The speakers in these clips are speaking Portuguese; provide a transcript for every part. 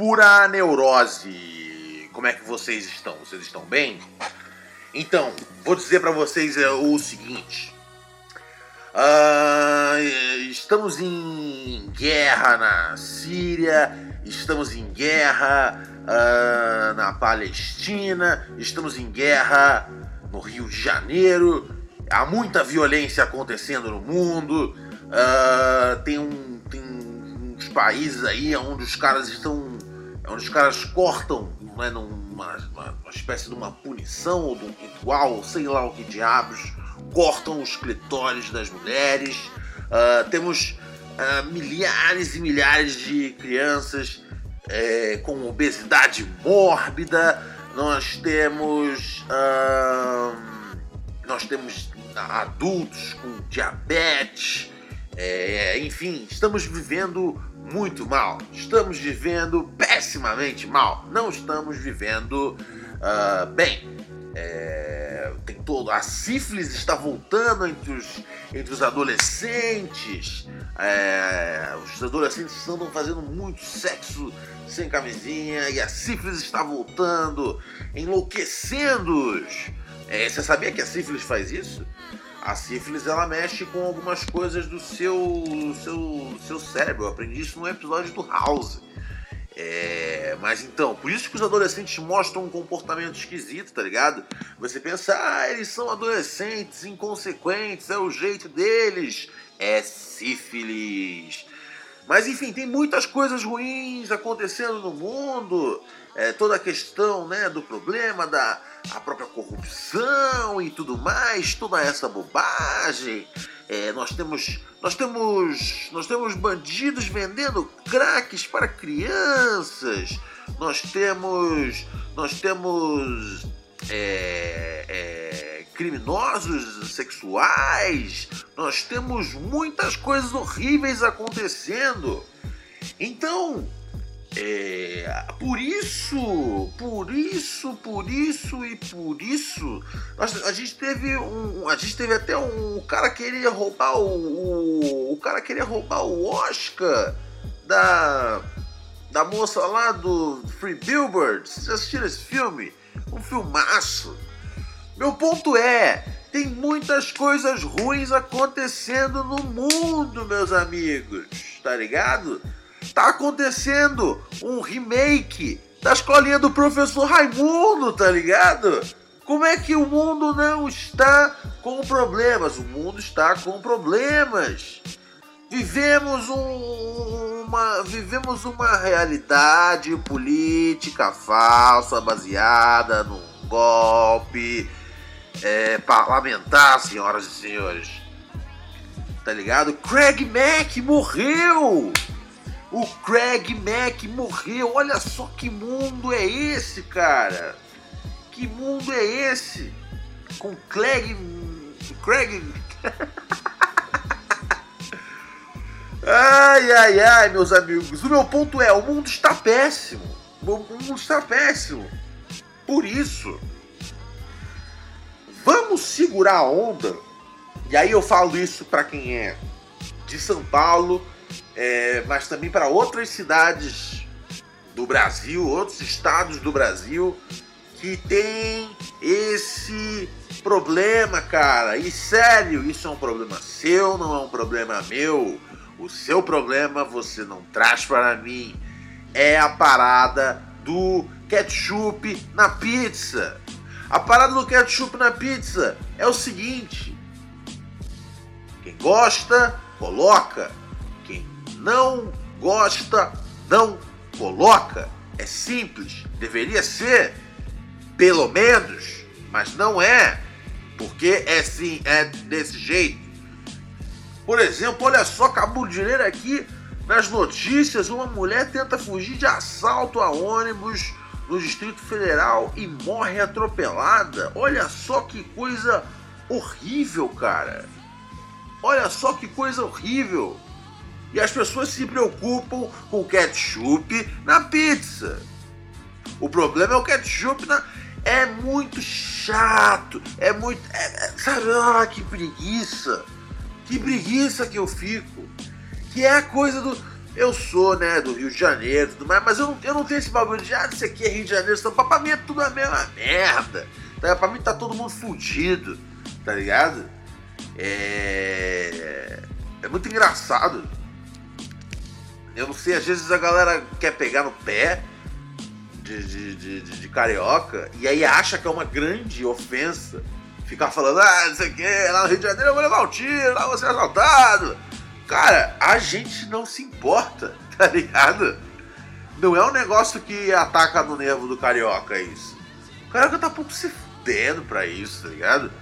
Pura neurose. Como é que vocês estão? Vocês estão bem? Então, vou dizer para vocês é, o seguinte. Uh, estamos em guerra na Síria, estamos em guerra uh, na Palestina, estamos em guerra no Rio de Janeiro, há muita violência acontecendo no mundo, uh, tem, um, tem uns países aí onde os caras estão. Onde os caras cortam né, numa, uma, uma espécie de uma punição ou de um ritual, sei lá o que diabos, cortam os clitóris das mulheres. Uh, temos uh, milhares e milhares de crianças é, com obesidade mórbida. Nós temos uh, nós temos adultos com diabetes. É, enfim, estamos vivendo muito mal. Estamos vivendo pessimamente mal. Não estamos vivendo bem. É, tem todo. A sífilis está voltando entre os, entre os adolescentes. É, os adolescentes estão fazendo muito sexo sem camisinha e a sífilis está voltando, enlouquecendo-os. É, você sabia que a sífilis faz isso? A sífilis ela mexe com algumas coisas do seu, seu, seu cérebro. Eu aprendi isso no episódio do House. É, mas então, por isso que os adolescentes mostram um comportamento esquisito, tá ligado? Você pensa, ah, eles são adolescentes, inconsequentes, é o jeito deles. É sífilis. Mas enfim, tem muitas coisas ruins acontecendo no mundo. É, toda a questão né, do problema da a própria corrupção e tudo mais, toda essa bobagem. É, nós temos nós temos nós temos bandidos vendendo craques para crianças. Nós temos nós temos é, é, criminosos sexuais. Nós temos muitas coisas horríveis acontecendo. Então é, por isso, por isso, por isso e por isso, a gente teve um, a gente teve até um, cara queria roubar o, o, o cara queria roubar o Oscar da da moça lá do Free Billboard. Vocês assistiram esse filme? Um filmaço. Meu ponto é, tem muitas coisas ruins acontecendo no mundo, meus amigos. Tá ligado? Tá acontecendo um remake da escolinha do professor Raimundo, tá ligado? Como é que o mundo não está com problemas? O mundo está com problemas. Vivemos um, uma, vivemos uma realidade política falsa baseada num golpe é, parlamentar, senhoras e senhores. Tá ligado? Craig Mack morreu! O Craig Mack morreu. Olha só que mundo é esse, cara. Que mundo é esse? Com Craig. Craig. ai, ai, ai, meus amigos. O meu ponto é: o mundo está péssimo. O mundo está péssimo. Por isso, vamos segurar a onda. E aí eu falo isso para quem é de São Paulo é, mas também para outras cidades do Brasil, outros estados do Brasil que tem esse problema, cara. E sério, isso é um problema seu, não é um problema meu. O seu problema você não traz para mim. É a parada do ketchup na pizza. A parada do ketchup na pizza é o seguinte: quem gosta, coloca não gosta, não coloca. É simples, deveria ser, pelo menos, mas não é, porque é sim, é desse jeito. Por exemplo, olha só, Cabo Dinheiro aqui Nas notícias, uma mulher tenta fugir de assalto a ônibus no Distrito Federal e morre atropelada. Olha só que coisa horrível, cara. Olha só que coisa horrível. E as pessoas se preocupam com ketchup na pizza. O problema é o ketchup na. É muito chato. É muito. É, é, sabe? Ah, que preguiça. Que preguiça que eu fico. Que é a coisa do. Eu sou, né, do Rio de Janeiro e tudo mais, mas eu não, eu não tenho esse bagulho de, ah, isso aqui é Rio de Janeiro, Paulo. Pra mim é tudo a mesma merda. Tá? Pra mim tá todo mundo fudido, tá ligado? É. É muito engraçado. Eu não sei, às vezes a galera quer pegar no pé de, de, de, de, de carioca e aí acha que é uma grande ofensa ficar falando, ah, não sei o que, lá no Rio de Janeiro eu vou levar um tiro, lá eu vou ser assaltado. Cara, a gente não se importa, tá ligado? Não é um negócio que ataca no nervo do carioca isso. O carioca tá pouco se fudendo pra isso, tá ligado?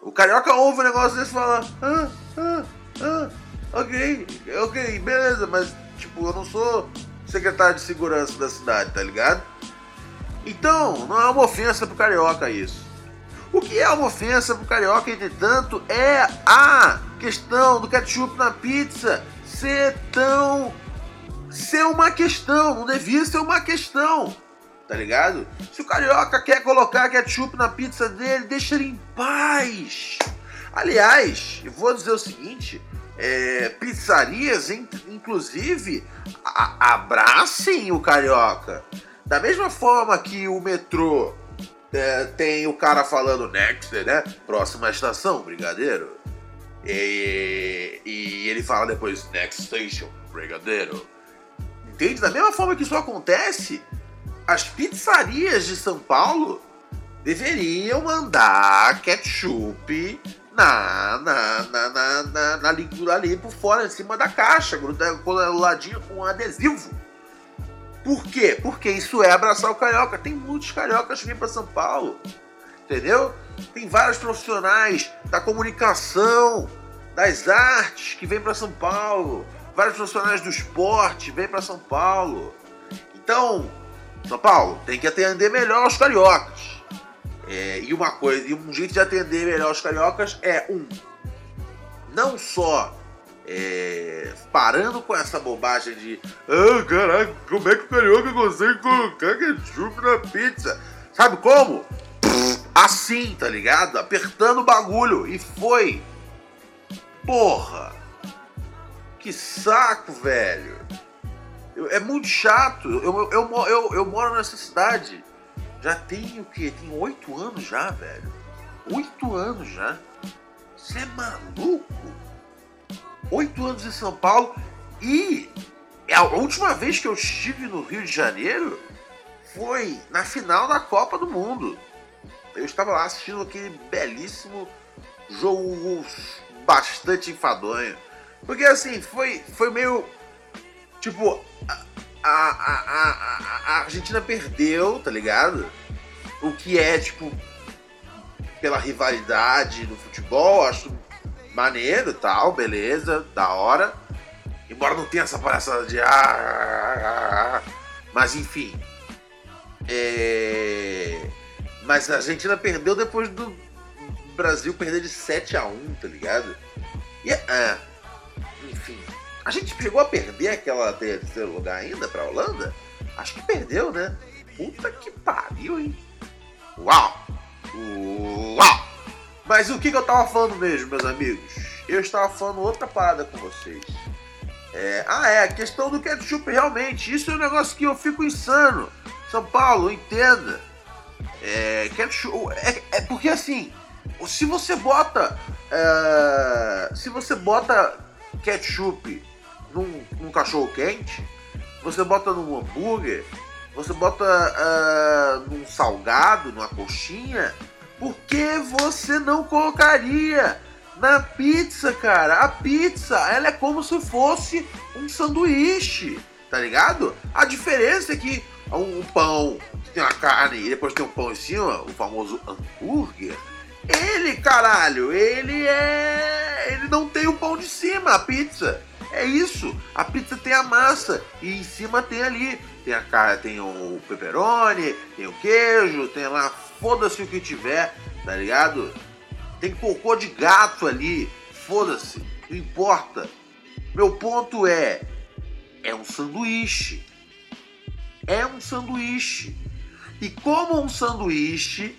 O carioca ouve um negócio desse e fala, ah, ah, ah, ok, ok, beleza, mas tipo, eu não sou secretário de segurança da cidade, tá ligado? Então, não é uma ofensa pro carioca isso. O que é uma ofensa pro carioca, entretanto, é a questão do ketchup na pizza ser tão. ser uma questão, não devia ser uma questão, tá ligado? Se o carioca quer colocar ketchup na pizza dele, deixa ele em paz. Aliás, eu vou dizer o seguinte: é, pizzarias, inclusive, a, abracem o carioca. Da mesma forma que o metrô é, tem o cara falando next, né? Próxima estação, brigadeiro. E, e ele fala depois next station, brigadeiro. Entende? Da mesma forma que isso acontece, as pizzarias de São Paulo deveriam mandar ketchup na, na, na, na, na, na ali por fora, em cima da caixa, coladinho com um adesivo. Por quê? Porque isso é abraçar o carioca. Tem muitos cariocas que vêm para São Paulo, entendeu? Tem vários profissionais da comunicação, das artes que vêm para São Paulo, vários profissionais do esporte vêm para São Paulo. Então, São Paulo tem que atender melhor os cariocas. É, e uma coisa, e um jeito de atender melhor os cariocas é um, não só é, parando com essa bobagem de ah, caraca, como é que o carioca consegue colocar ketchup na pizza? Sabe como? Assim, tá ligado? Apertando o bagulho. E foi. Porra! Que saco, velho! É muito chato. Eu, eu, eu, eu, eu moro nessa cidade já tem o quê? Tem oito anos já, velho. Oito anos já. Você é maluco? Oito anos em São Paulo e a última vez que eu estive no Rio de Janeiro foi na final da Copa do Mundo. Eu estava lá assistindo aquele belíssimo jogo bastante enfadonho. Porque assim, foi, foi meio. Tipo, a, a, a, a Argentina perdeu, tá ligado? O que é, tipo, pela rivalidade no futebol, acho maneiro tal, beleza, da hora. Embora não tenha essa palhaçada de. Ah, ah, ah, ah, mas enfim. É... Mas a Argentina perdeu depois do Brasil perder de 7 a 1 tá ligado? E, enfim. A gente chegou a perder aquela terceiro lugar ainda pra Holanda? Acho que perdeu, né? Puta que pariu, hein? Uau! Uau! Mas o que, que eu tava falando mesmo, meus amigos? Eu estava falando outra parada com vocês. É, ah, é, a questão do ketchup, realmente. Isso é um negócio que eu fico insano. São Paulo, entenda. É, ketchup. É, é porque assim, se você bota. É, se você bota ketchup num, num cachorro quente, você bota num hambúrguer, você bota uh, num salgado, numa coxinha, por que você não colocaria na pizza, cara? A pizza, ela é como se fosse um sanduíche, tá ligado? A diferença é que um pão que tem uma carne e depois tem um pão em cima, o famoso hambúrguer, ele, caralho, ele é. Ele não tem o pão de cima, a pizza. É isso. A pizza tem a massa e em cima tem ali. Tem a cara, tem o pepperoni, tem o queijo, tem lá, foda-se o que tiver, tá ligado? Tem cocô de gato ali, foda-se, não importa. Meu ponto é, é um sanduíche. É um sanduíche. E como um sanduíche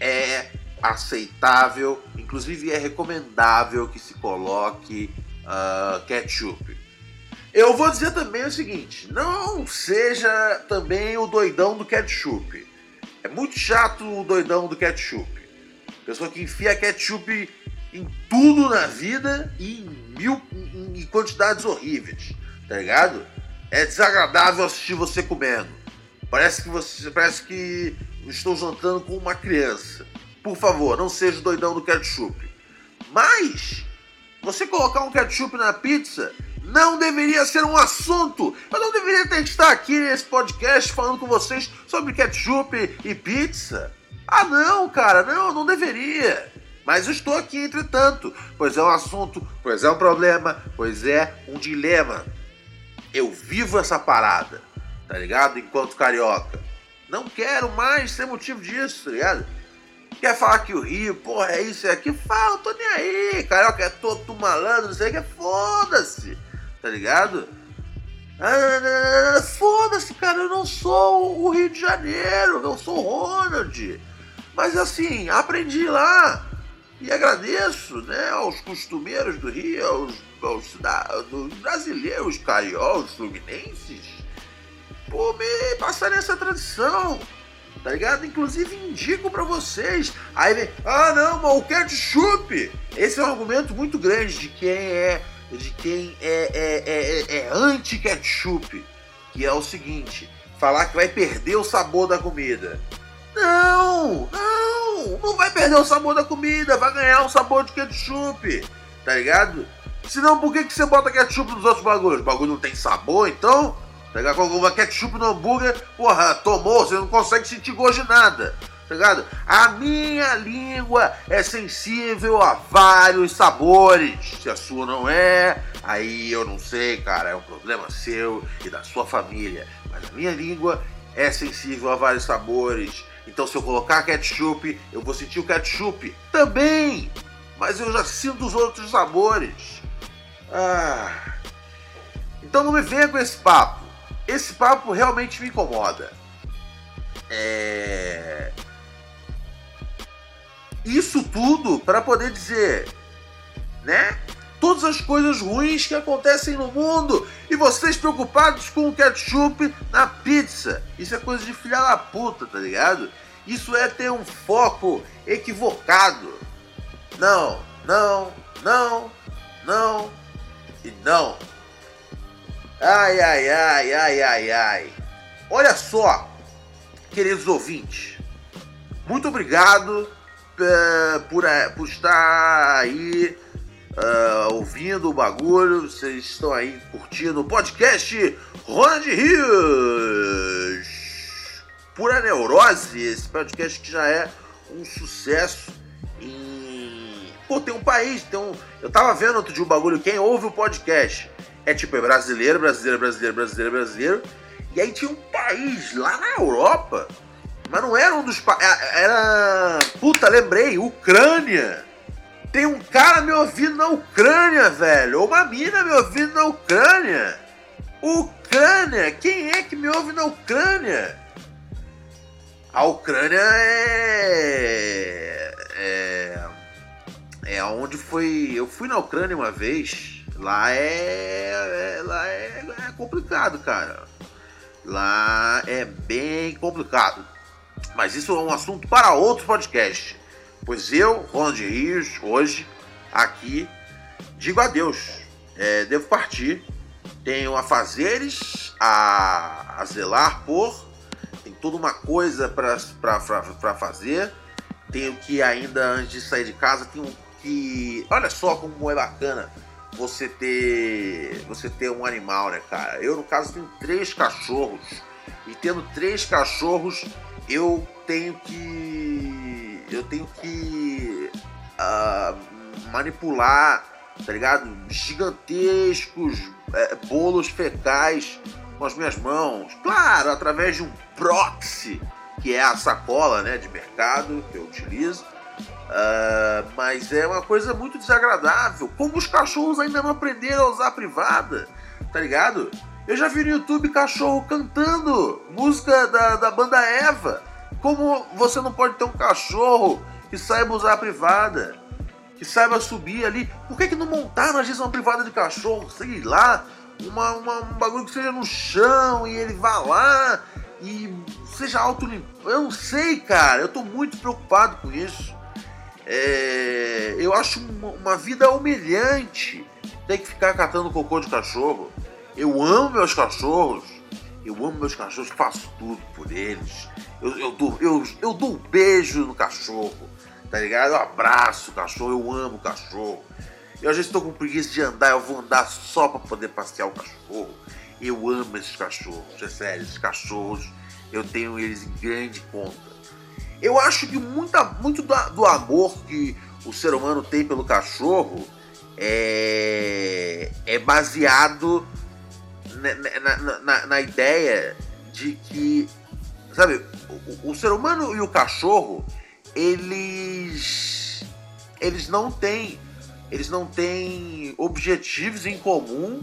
é aceitável, inclusive é recomendável que se coloque uh, ketchup. Eu vou dizer também o seguinte: não seja também o doidão do ketchup. É muito chato o doidão do ketchup. Pessoa que enfia ketchup em tudo na vida e em mil em quantidades horríveis, tá ligado? É desagradável assistir você comendo. Parece que você parece que estou jantando com uma criança. Por favor, não seja o doidão do ketchup. Mas você colocar um ketchup na pizza não deveria ser um assunto. Eu não deveria ter que estar aqui nesse podcast falando com vocês sobre ketchup e pizza. Ah, não, cara, não, não deveria. Mas estou aqui, entretanto, pois é um assunto, pois é um problema, pois é um dilema. Eu vivo essa parada, tá ligado? Enquanto carioca. Não quero mais ser motivo disso, tá ligado? Quer falar que o Rio, porra, é isso, é aquilo? Fala, tô nem aí. Carioca é todo malandro, não sei o que, foda-se, tá ligado? Ah, foda-se, cara, eu não sou o Rio de Janeiro, eu sou o Ronald. Mas assim, aprendi lá e agradeço né, aos costumeiros do Rio, aos, aos, brasileiros, cariocas, fluminenses, por me passar essa tradição. Tá ligado? Inclusive indico para vocês. Aí vem, ah não, mas o ketchup! Esse é um argumento muito grande de quem é de quem é, é, é, é anti-ketchup. Que é o seguinte: falar que vai perder o sabor da comida. Não, não, não vai perder o sabor da comida, vai ganhar o sabor de ketchup, tá ligado? Senão, por que, que você bota ketchup nos outros bagulhos? O bagulho não tem sabor, então? Ligado? Coloca ketchup no hambúrguer, porra, tomou, você não consegue sentir gosto de nada, tá ligado? A minha língua é sensível a vários sabores. Se a sua não é, aí eu não sei, cara, é um problema seu e da sua família. Mas a minha língua é sensível a vários sabores. Então, se eu colocar ketchup, eu vou sentir o ketchup também. Mas eu já sinto os outros sabores. Ah. Então não me venha com esse papo. Esse papo realmente me incomoda. É... Isso tudo para poder dizer, né? todas as coisas ruins que acontecem no mundo e vocês preocupados com o ketchup na pizza. Isso é coisa de filha da puta, tá ligado? Isso é ter um foco equivocado. Não, não, não, não e não. Ai, ai, ai, ai, ai, ai. Olha só, queridos ouvintes, muito obrigado uh, por, uh, por estar aí uh, ouvindo o bagulho, vocês estão aí curtindo o podcast Ronald Rios. Pura Neurose, esse podcast que já é um sucesso em. Pô, tem um país, tem um. Eu tava vendo outro dia o um bagulho, quem ouve o podcast é tipo, é brasileiro, brasileiro, brasileiro, brasileiro, brasileiro. E aí tinha um país lá na Europa, mas não era um dos. Era. Puta, lembrei, Ucrânia. Tem um cara me ouvindo na Ucrânia, velho. Ou uma mina me ouvindo na Ucrânia. Ucrânia? Quem é que me ouve na Ucrânia? A Ucrânia é. É. É onde foi. Eu fui na Ucrânia uma vez. Lá é. Lá é, é complicado, cara. Lá é bem complicado. Mas isso é um assunto para outro podcast. Pois eu, Ronald Rios, hoje, aqui, digo adeus. É, devo partir. Tenho afazeres a, a zelar por. Tem toda uma coisa para fazer. Tenho que ainda, antes de sair de casa, tenho que. Olha só como é bacana você ter você ter um animal, né, cara? Eu, no caso, tenho três cachorros. E tendo três cachorros, eu tenho que eu tenho que uh, manipular tá ligado? Gigantescos é, bolos fecais com as minhas mãos. Claro, através de um proxy, que é a sacola né, de mercado que eu utilizo. Uh, mas é uma coisa muito desagradável. Como os cachorros ainda não aprenderam a usar a privada, tá ligado? Eu já vi no YouTube cachorro cantando música da, da banda Eva. Como você não pode ter um cachorro que saiba usar a privada? Que saiba subir ali. Por que, que não montaram às vezes uma privada de cachorro? Sei lá. Uma, uma, um bagulho que seja no chão e ele vá lá e seja auto Eu não sei, cara. Eu tô muito preocupado com isso. É, eu acho uma, uma, vida humilhante ter que ficar catando cocô de cachorro. Eu amo meus cachorros. Eu amo meus cachorros, faço tudo por eles. Eu, eu, dou, eu, eu dou um beijo no cachorro, tá ligado? Eu abraço o cachorro, eu amo o cachorro. Eu às vezes estou com preguiça de andar, eu vou andar só para poder passear o cachorro. Eu amo esses cachorros, é sério, esses cachorros, eu tenho eles em grande conta. Eu acho que muita, muito do, do amor que o ser humano tem pelo cachorro é, é baseado na, na, na, na, ideia de que, sabe, o, o, ser humano e o cachorro, eles, eles não têm, eles não têm objetivos em comum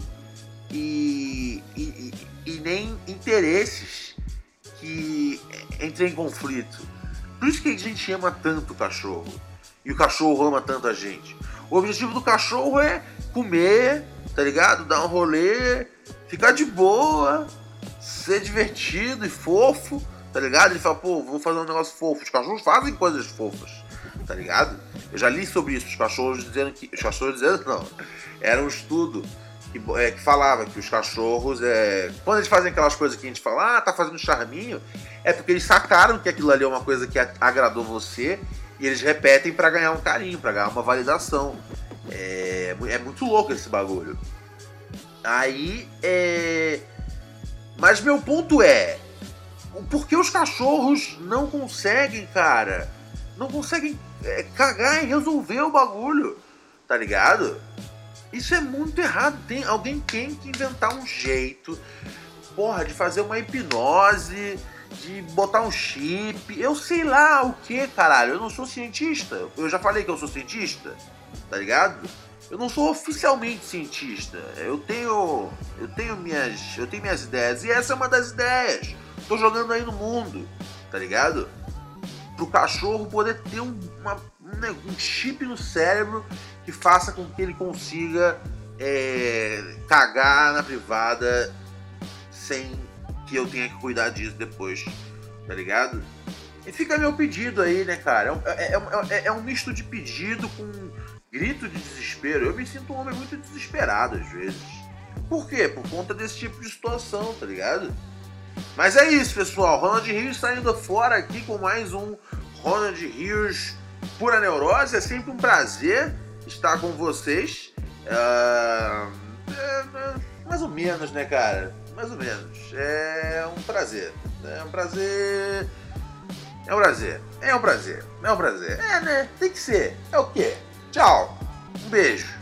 e, e, e nem interesses que entrem em conflito. Por isso que a gente ama tanto o cachorro. E o cachorro ama tanto a gente. O objetivo do cachorro é comer, tá ligado? Dar um rolê, ficar de boa, ser divertido e fofo, tá ligado? Ele fala, pô, vou fazer um negócio fofo. Os cachorros fazem coisas fofas, tá ligado? Eu já li sobre isso, os cachorros dizendo que. Os cachorros dizendo não. Era um estudo que, é, que falava que os cachorros, é, quando eles fazem aquelas coisas que a gente fala, ah, tá fazendo charminho, é porque eles sacaram que aquilo ali é uma coisa que agradou você e eles repetem para ganhar um carinho, para ganhar uma validação. É, é, muito louco esse bagulho. Aí, é... Mas meu ponto é, por que os cachorros não conseguem, cara, não conseguem é, cagar e resolver o bagulho, tá ligado? Isso é muito errado. Tem, alguém tem que inventar um jeito, porra, de fazer uma hipnose, de botar um chip. Eu sei lá o que, caralho. Eu não sou cientista. Eu já falei que eu sou cientista, tá ligado? Eu não sou oficialmente cientista. Eu tenho, eu tenho minhas, eu tenho minhas ideias e essa é uma das ideias. Tô jogando aí no mundo, tá ligado? Pro cachorro poder ter um, uma, um chip no cérebro que faça com que ele consiga é, cagar na privada sem que eu tenha que cuidar disso depois, tá ligado? E fica meu pedido aí, né, cara? É, é, é, é, um misto de pedido com grito de desespero. Eu me sinto um homem muito desesperado às vezes. Por quê? Por conta desse tipo de situação, tá ligado? Mas é isso, pessoal. Ronald Rios saindo fora aqui com mais um Ronald Rios Pura Neurose. É sempre um prazer estar com vocês. Uh, é, mais ou menos, né, cara? Mais ou menos. É um prazer. É um prazer. É um prazer. É um prazer. É um prazer. É, né? Tem que ser. É o quê? Tchau. Um beijo.